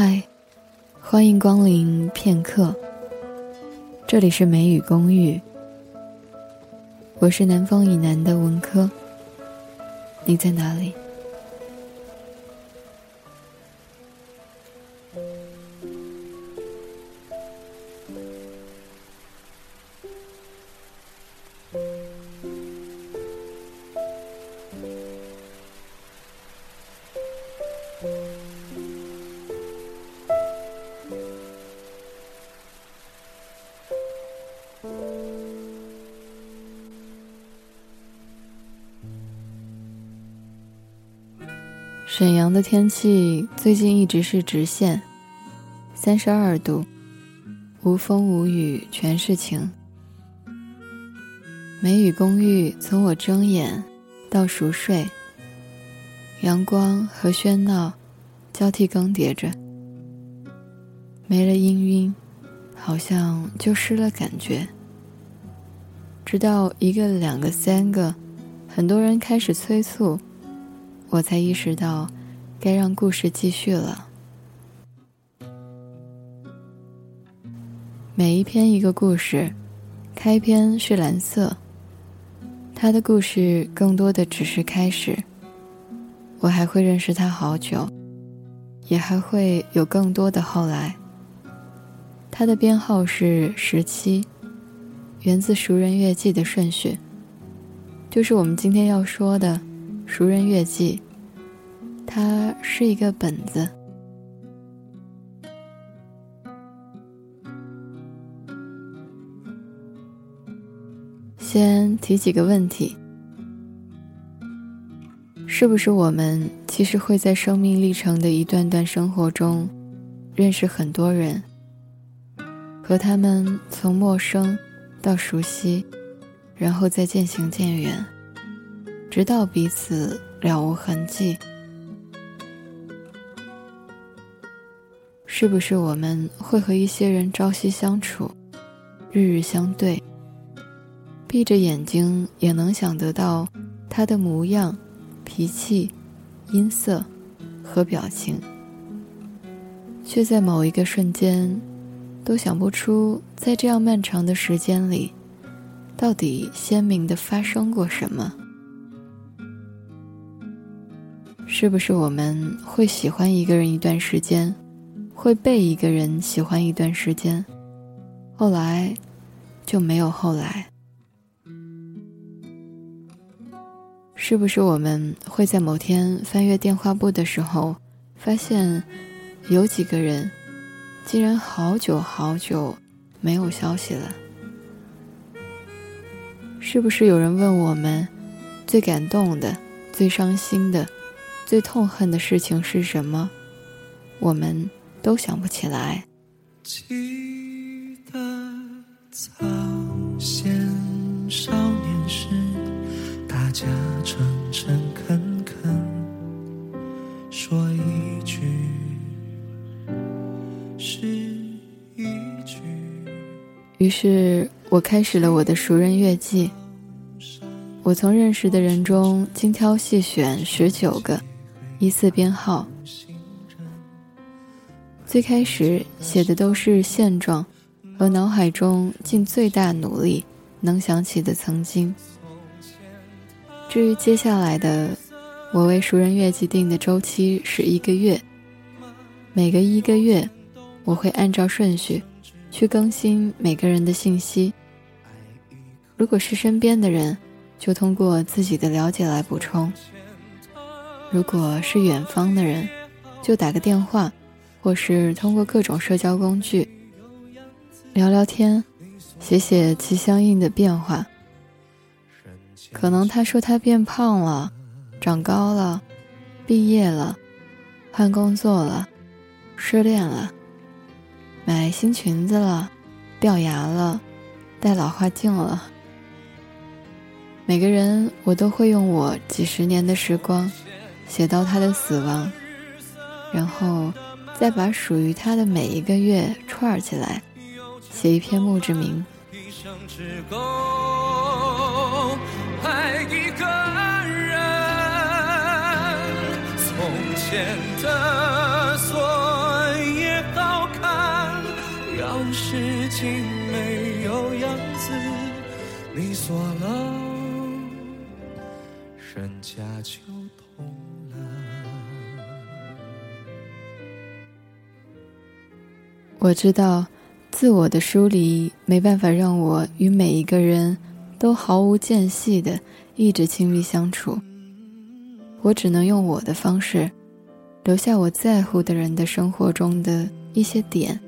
嗨，欢迎光临片刻。这里是梅雨公寓，我是南方以南的文科。你在哪里？沈阳的天气最近一直是直线，三十二度，无风无雨，全是晴。梅雨公寓从我睁眼到熟睡，阳光和喧闹交替更迭着，没了氤氲，好像就失了感觉。直到一个、两个、三个，很多人开始催促。我才意识到，该让故事继续了。每一篇一个故事，开篇是蓝色。他的故事更多的只是开始。我还会认识他好久，也还会有更多的后来。他的编号是十七，源自《熟人月季》的顺序，就是我们今天要说的。《熟人月记》，它是一个本子。先提几个问题：是不是我们其实会在生命历程的一段段生活中，认识很多人，和他们从陌生到熟悉，然后再渐行渐远？直到彼此了无痕迹，是不是我们会和一些人朝夕相处，日日相对，闭着眼睛也能想得到他的模样、脾气、音色和表情，却在某一个瞬间，都想不出在这样漫长的时间里，到底鲜明的发生过什么？是不是我们会喜欢一个人一段时间，会被一个人喜欢一段时间，后来就没有后来？是不是我们会在某天翻阅电话簿的时候，发现有几个人竟然好久好久没有消息了？是不是有人问我们最感动的、最伤心的？最痛恨的事情是什么？我们都想不起来。记得早先少年时，大家诚诚恳恳说一句是一句。于是我开始了我的熟人月记。我从认识的人中精挑细选十九个。依次编号，最开始写的都是现状和脑海中尽最大努力能想起的曾经。至于接下来的，我为熟人月记定的周期是一个月，每个一个月，我会按照顺序去更新每个人的信息。如果是身边的人，就通过自己的了解来补充。如果是远方的人，就打个电话，或是通过各种社交工具聊聊天，写写其相应的变化。可能他说他变胖了，长高了，毕业了，换工作了，失恋了，买新裙子了，掉牙了，戴老花镜了。每个人，我都会用我几十年的时光。写到他的死亡，然后再把属于他的每一个月串起来，写一篇墓志铭。爱一个人，从前的所事情没有样子，你锁了，人家就我知道，自我的疏离没办法让我与每一个人都毫无间隙的一直亲密相处。我只能用我的方式，留下我在乎的人的生活中的一些点，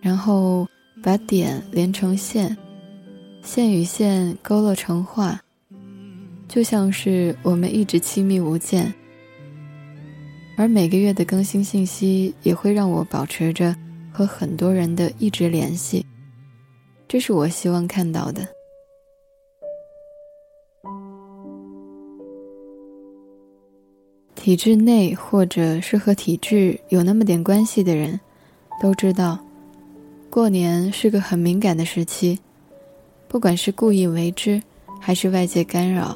然后把点连成线，线与线勾勒成画，就像是我们一直亲密无间。而每个月的更新信息也会让我保持着和很多人的一直联系，这是我希望看到的。体制内或者是和体制有那么点关系的人，都知道，过年是个很敏感的时期。不管是故意为之，还是外界干扰，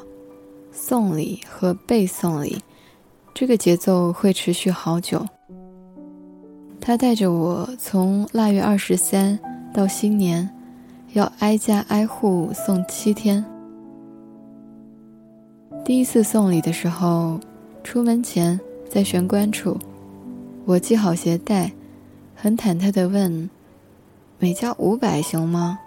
送礼和被送礼，这个节奏会持续好久。他带着我从腊月二十三到新年，要挨家挨户送七天。第一次送礼的时候。出门前，在玄关处，我系好鞋带，很忐忑地问：“每家五百行吗？”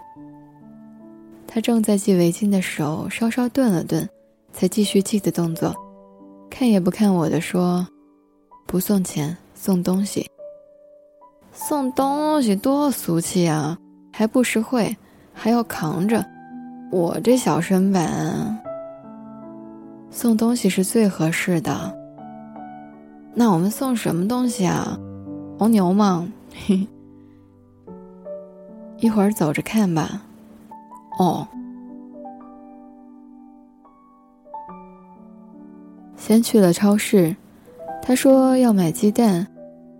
他正在系围巾的手稍稍顿了顿，才继续系的动作，看也不看我的说：“不送钱，送东西。送东西多俗气啊，还不实惠，还要扛着。我这小身板。”送东西是最合适的。那我们送什么东西啊？红牛吗？一会儿走着看吧。哦。先去了超市，他说要买鸡蛋，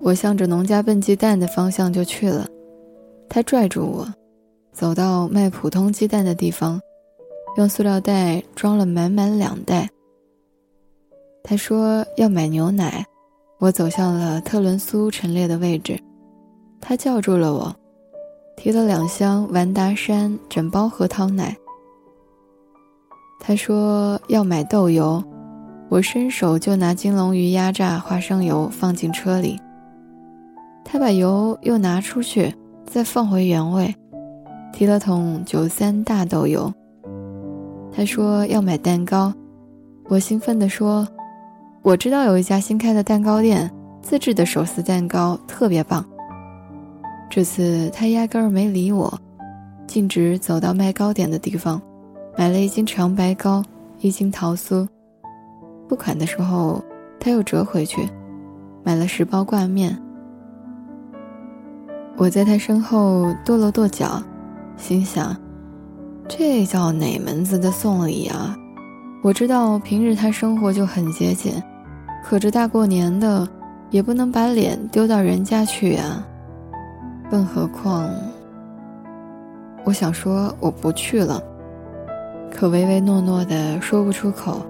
我向着农家笨鸡蛋的方向就去了。他拽住我，走到卖普通鸡蛋的地方，用塑料袋装了满满两袋。他说要买牛奶，我走向了特仑苏陈列的位置，他叫住了我，提了两箱完达山整包核桃奶。他说要买豆油，我伸手就拿金龙鱼压榨花生油放进车里。他把油又拿出去，再放回原位，提了桶九三大豆油。他说要买蛋糕，我兴奋地说。我知道有一家新开的蛋糕店，自制的手撕蛋糕特别棒。这次他压根儿没理我，径直走到卖糕点的地方，买了一斤长白糕，一斤桃酥。付款的时候，他又折回去，买了十包挂面。我在他身后跺了跺脚，心想：这叫哪门子的送礼啊？我知道平日他生活就很节俭。可这大过年的，也不能把脸丢到人家去呀。更何况，我想说我不去了，可唯唯诺诺的说不出口，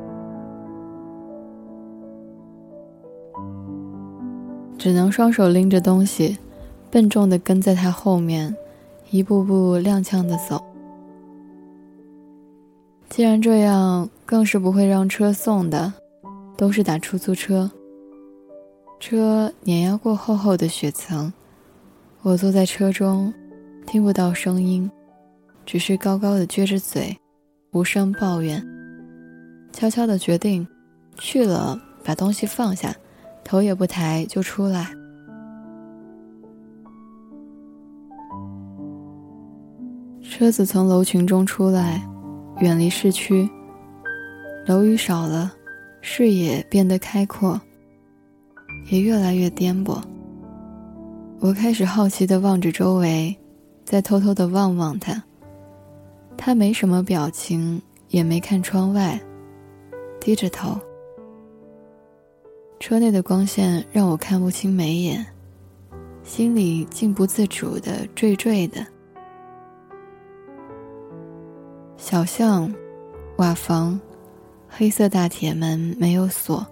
只能双手拎着东西，笨重的跟在他后面，一步步踉跄的走。既然这样，更是不会让车送的。都是打出租车，车碾压过厚厚的雪层，我坐在车中，听不到声音，只是高高的撅着嘴，无声抱怨，悄悄的决定，去了把东西放下，头也不抬就出来。车子从楼群中出来，远离市区，楼宇少了。视野变得开阔，也越来越颠簸。我开始好奇地望着周围，再偷偷地望望他。他没什么表情，也没看窗外，低着头。车内的光线让我看不清眉眼，心里竟不自主的坠坠的。小巷，瓦房。黑色大铁门没有锁，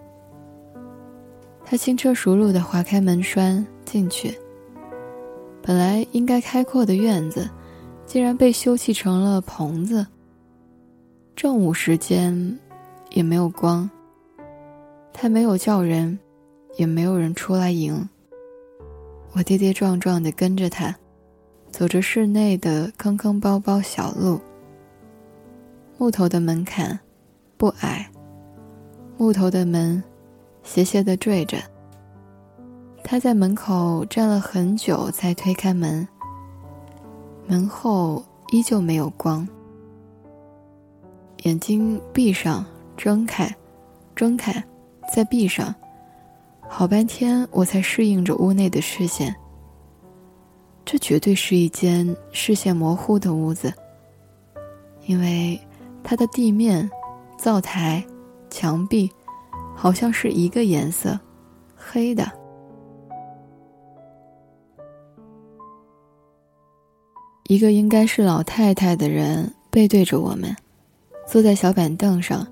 他轻车熟路地划开门栓进去，本来应该开阔的院子，竟然被修葺成了棚子。正午时间，也没有光。他没有叫人，也没有人出来迎。我跌跌撞撞地跟着他，走着室内的坑坑包包小路。木头的门槛，不矮。木头的门，斜斜地坠着。他在门口站了很久，才推开门。门后依旧没有光。眼睛闭上，睁开，睁开，再闭上，好半天我才适应着屋内的视线。这绝对是一间视线模糊的屋子，因为它的地面、灶台、墙壁，好像是一个颜色，黑的。一个应该是老太太的人背对着我们，坐在小板凳上，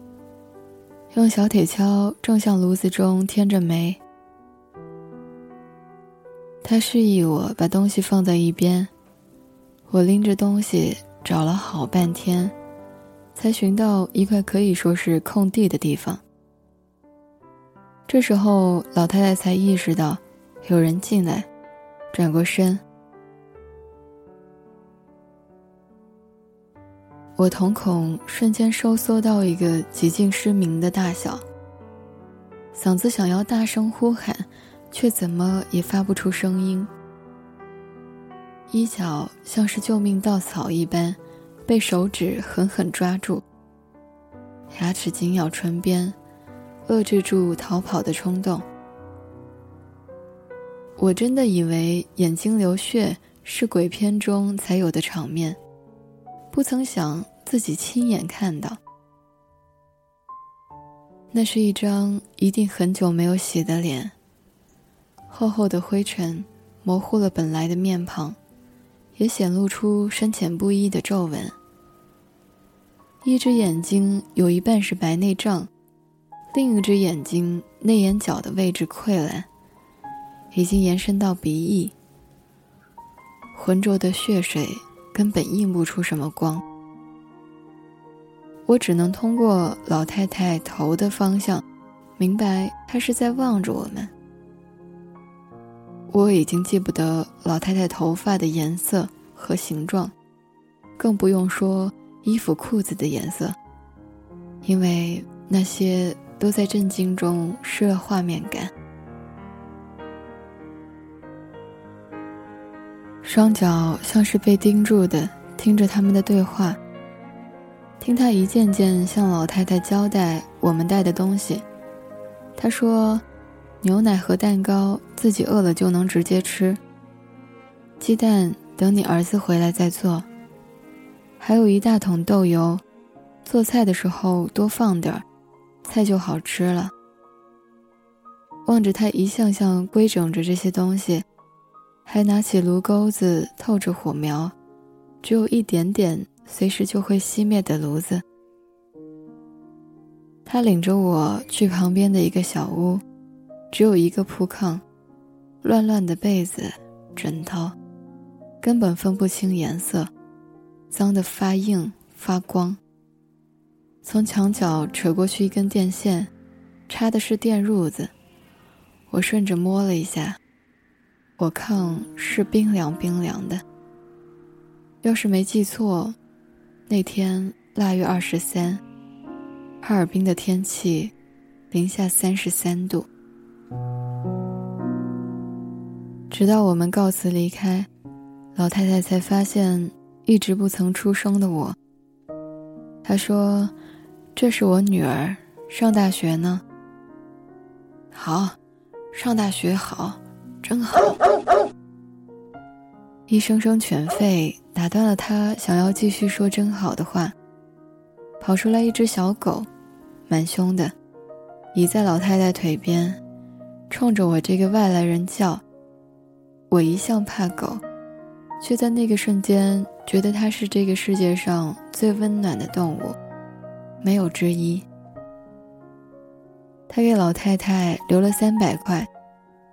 用小铁锹正向炉子中添着煤。他示意我把东西放在一边，我拎着东西找了好半天，才寻到一块可以说是空地的地方。这时候，老太太才意识到有人进来，转过身。我瞳孔瞬间收缩到一个几近失明的大小，嗓子想要大声呼喊，却怎么也发不出声音。衣角像是救命稻草一般，被手指狠狠抓住。牙齿紧咬唇边，遏制住逃跑的冲动。我真的以为眼睛流血是鬼片中才有的场面。不曾想自己亲眼看到，那是一张一定很久没有洗的脸。厚厚的灰尘模糊了本来的面庞，也显露出深浅不一的皱纹。一只眼睛有一半是白内障，另一只眼睛内眼角的位置溃烂，已经延伸到鼻翼。浑浊的血水。根本映不出什么光，我只能通过老太太头的方向，明白她是在望着我们。我已经记不得老太太头发的颜色和形状，更不用说衣服裤子的颜色，因为那些都在震惊中失了画面感。双脚像是被钉住的，听着他们的对话，听他一件件向老太太交代我们带的东西。他说：“牛奶和蛋糕自己饿了就能直接吃。鸡蛋等你儿子回来再做。还有一大桶豆油，做菜的时候多放点儿，菜就好吃了。”望着他一项项规整着这些东西。还拿起炉钩子透着火苗，只有一点点，随时就会熄灭的炉子。他领着我去旁边的一个小屋，只有一个铺炕，乱乱的被子、枕头，根本分不清颜色，脏得发硬发光。从墙角扯过去一根电线，插的是电褥子，我顺着摸了一下。火炕是冰凉冰凉的。要是没记错，那天腊月二十三，哈尔滨的天气零下三十三度。直到我们告辞离开，老太太才发现一直不曾出声的我。她说：“这是我女儿，上大学呢。好，上大学好。”真好！一声声犬吠打断了他想要继续说“真好”的话。跑出来一只小狗，蛮凶的，倚在老太太腿边，冲着我这个外来人叫。我一向怕狗，却在那个瞬间觉得它是这个世界上最温暖的动物，没有之一。他给老太太留了三百块，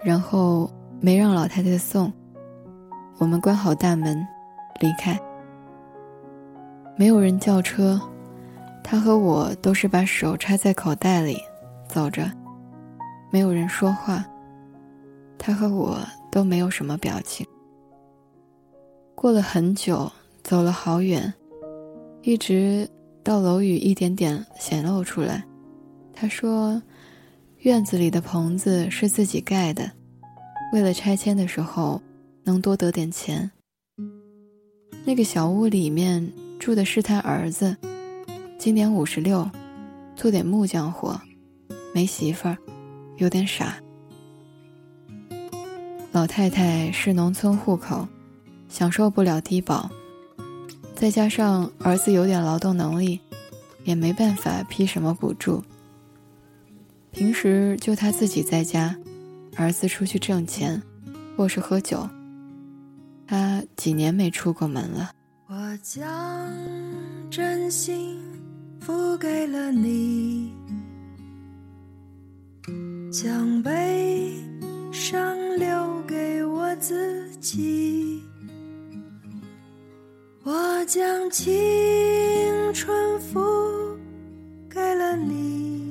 然后。没让老太太送，我们关好大门，离开。没有人叫车，他和我都是把手插在口袋里，走着。没有人说话，他和我都没有什么表情。过了很久，走了好远，一直到楼宇一点点显露出来。他说：“院子里的棚子是自己盖的，为了拆迁的时候能多得点钱。那个小屋里面住的是他儿子，今年五十六，做点木匠活，没媳妇儿。”有点傻。老太太是农村户口，享受不了低保，再加上儿子有点劳动能力，也没办法批什么补助。平时就他自己在家，儿子出去挣钱，或是喝酒。他几年没出过门了。我将真心付给了你。将悲伤留给我自己，我将青春付给了你，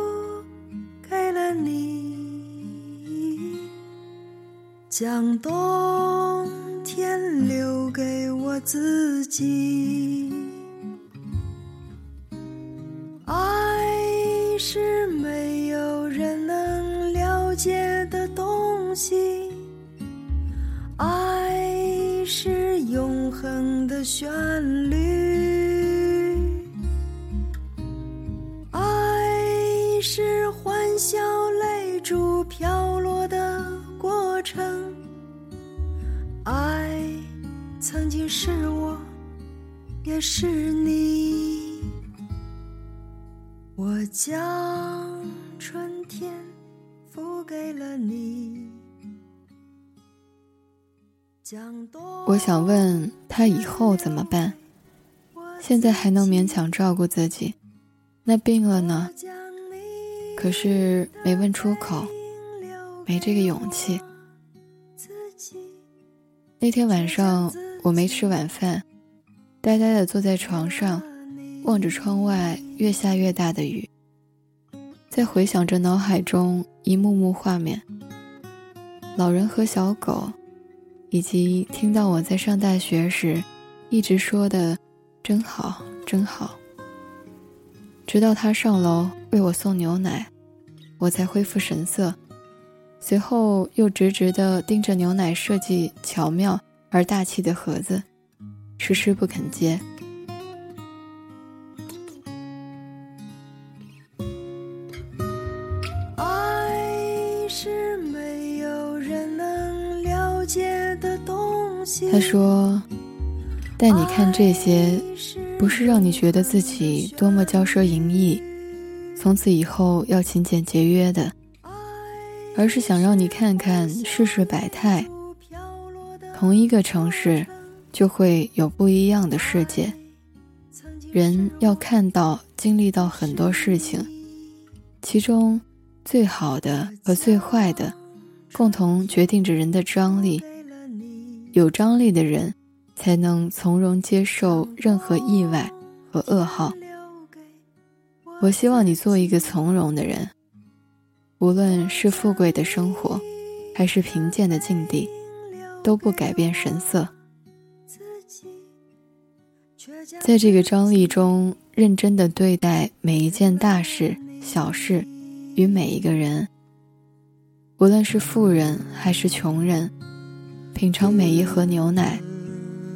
将冬天留给我自己。爱是没有人能了解的东西。爱是永恒的旋律，曾经是我，也是你，我将春天付给了你。我想问他以后怎么办？现在还能勉强照顾自己，那病了呢？可是没问出口，没这个勇气。那天晚上我没吃晚饭，呆呆地坐在床上，望着窗外越下越大的雨，在回想着脑海中一幕幕画面：老人和小狗。以及听到我在上大学时，一直说的“真好，真好”，直到他上楼为我送牛奶，我才恢复神色，随后又直直地盯着牛奶设计巧妙而大气的盒子，迟迟不肯接。他说：“带你看这些，不是让你觉得自己多么骄奢淫逸，从此以后要勤俭节约的，而是想让你看看世事百态。同一个城市，就会有不一样的世界。人要看到、经历到很多事情，其中最好的和最坏的，共同决定着人的张力。”有张力的人，才能从容接受任何意外和噩耗。我希望你做一个从容的人，无论是富贵的生活，还是贫贱的境地，都不改变神色。在这个张力中，认真的对待每一件大事、小事，与每一个人，无论是富人还是穷人。品尝每一盒牛奶，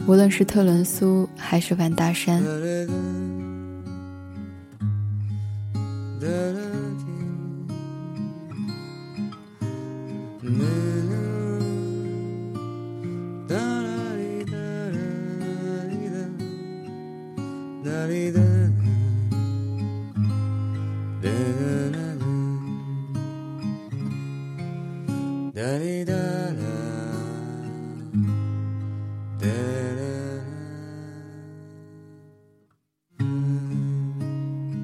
无论是特仑苏还是万达山。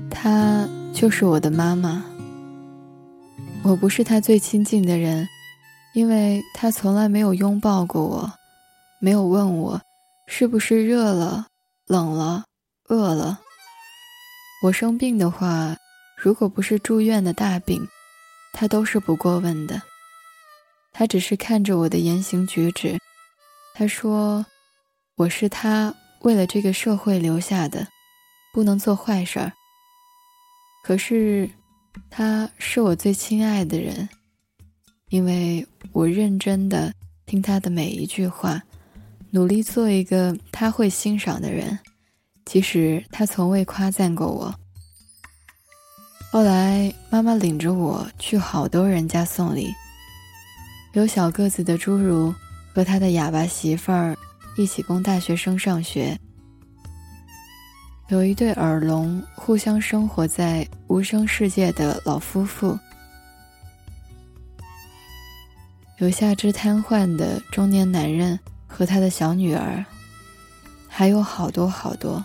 她就是我的妈妈。我不是她最亲近的人，因为她从来没有拥抱过我，没有问我是不是热了、冷了、饿了。我生病的话，如果不是住院的大病，他都是不过问的。他只是看着我的言行举止，他说：“我是他为了这个社会留下的，不能做坏事儿。”可是，他是我最亲爱的人，因为我认真的听他的每一句话，努力做一个他会欣赏的人，其实他从未夸赞过我。后来，妈妈领着我去好多人家送礼，有小个子的侏儒和他的哑巴媳妇儿一起供大学生上学。有一对耳聋、互相生活在无声世界的老夫妇，有下肢瘫痪的中年男人和他的小女儿，还有好多好多。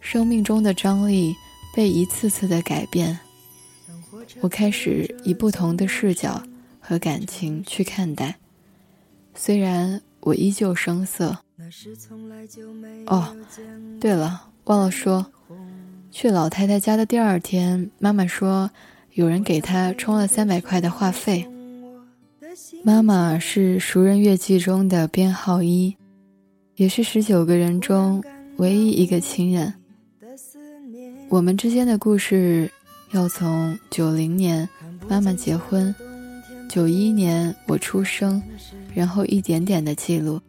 生命中的张力被一次次的改变，我开始以不同的视角和感情去看待，虽然我依旧生涩。哦，对了，忘了说，去老太太家的第二天，妈妈说有人给她充了三百块的话费。妈妈是熟人月记中的编号一，也是十九个人中唯一一个亲人。我们之间的故事要从九零年妈妈结婚，九一年我出生，然后一点点的记录。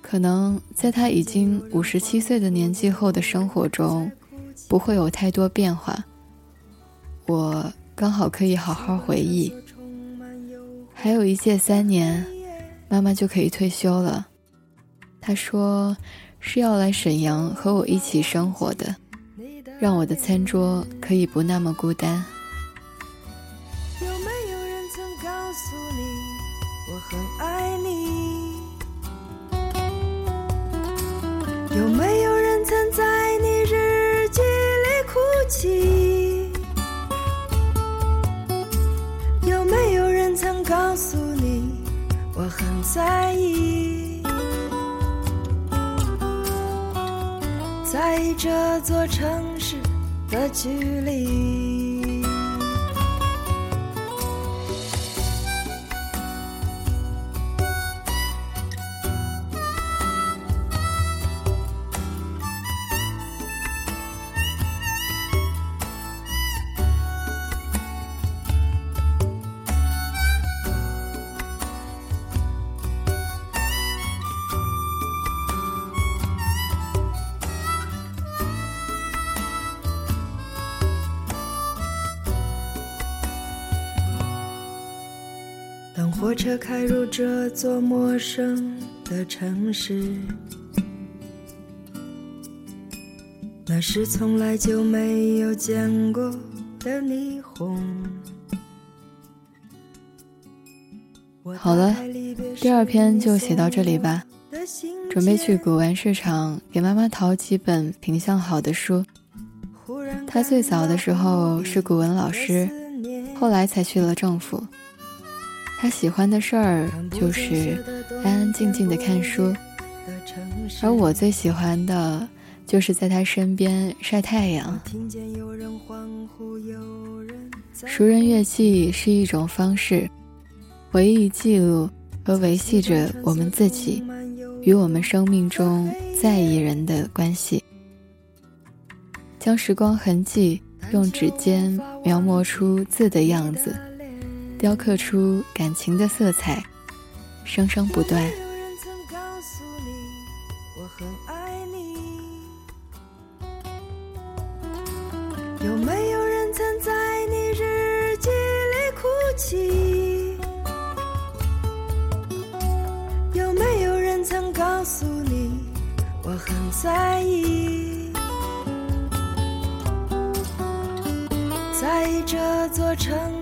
可能在他已经五十七岁的年纪后的生活中，不会有太多变化。我刚好可以好好回忆。还有一届三年，妈妈就可以退休了。她说是要来沈阳和我一起生活的，让我的餐桌可以不那么孤单。有没有人曾告诉你，我很爱你？有没有人曾在你日记里哭泣？有没有人曾告诉你我很在意？在意这座城的距离。火车开入这座陌生的城市，那是从来就没有见过的霓虹。好了，第二篇就写到这里吧。准备去古玩市场给妈妈淘几本品相好的书。她最早的时候是古文老师，后来才去了政府。他喜欢的事儿就是安安静静的看书，而我最喜欢的就是在他身边晒太阳。熟人月记是一种方式，回忆、记录和维系着我们自己与我们生命中在意人的关系，将时光痕迹用指尖描摹出字的样子。雕刻出感情的色彩，生生不断。有没有人曾在你日记里哭泣？有没有人曾告诉你我很在意，在意这座城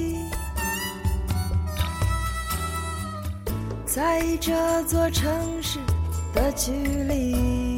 在意这座城市的距离？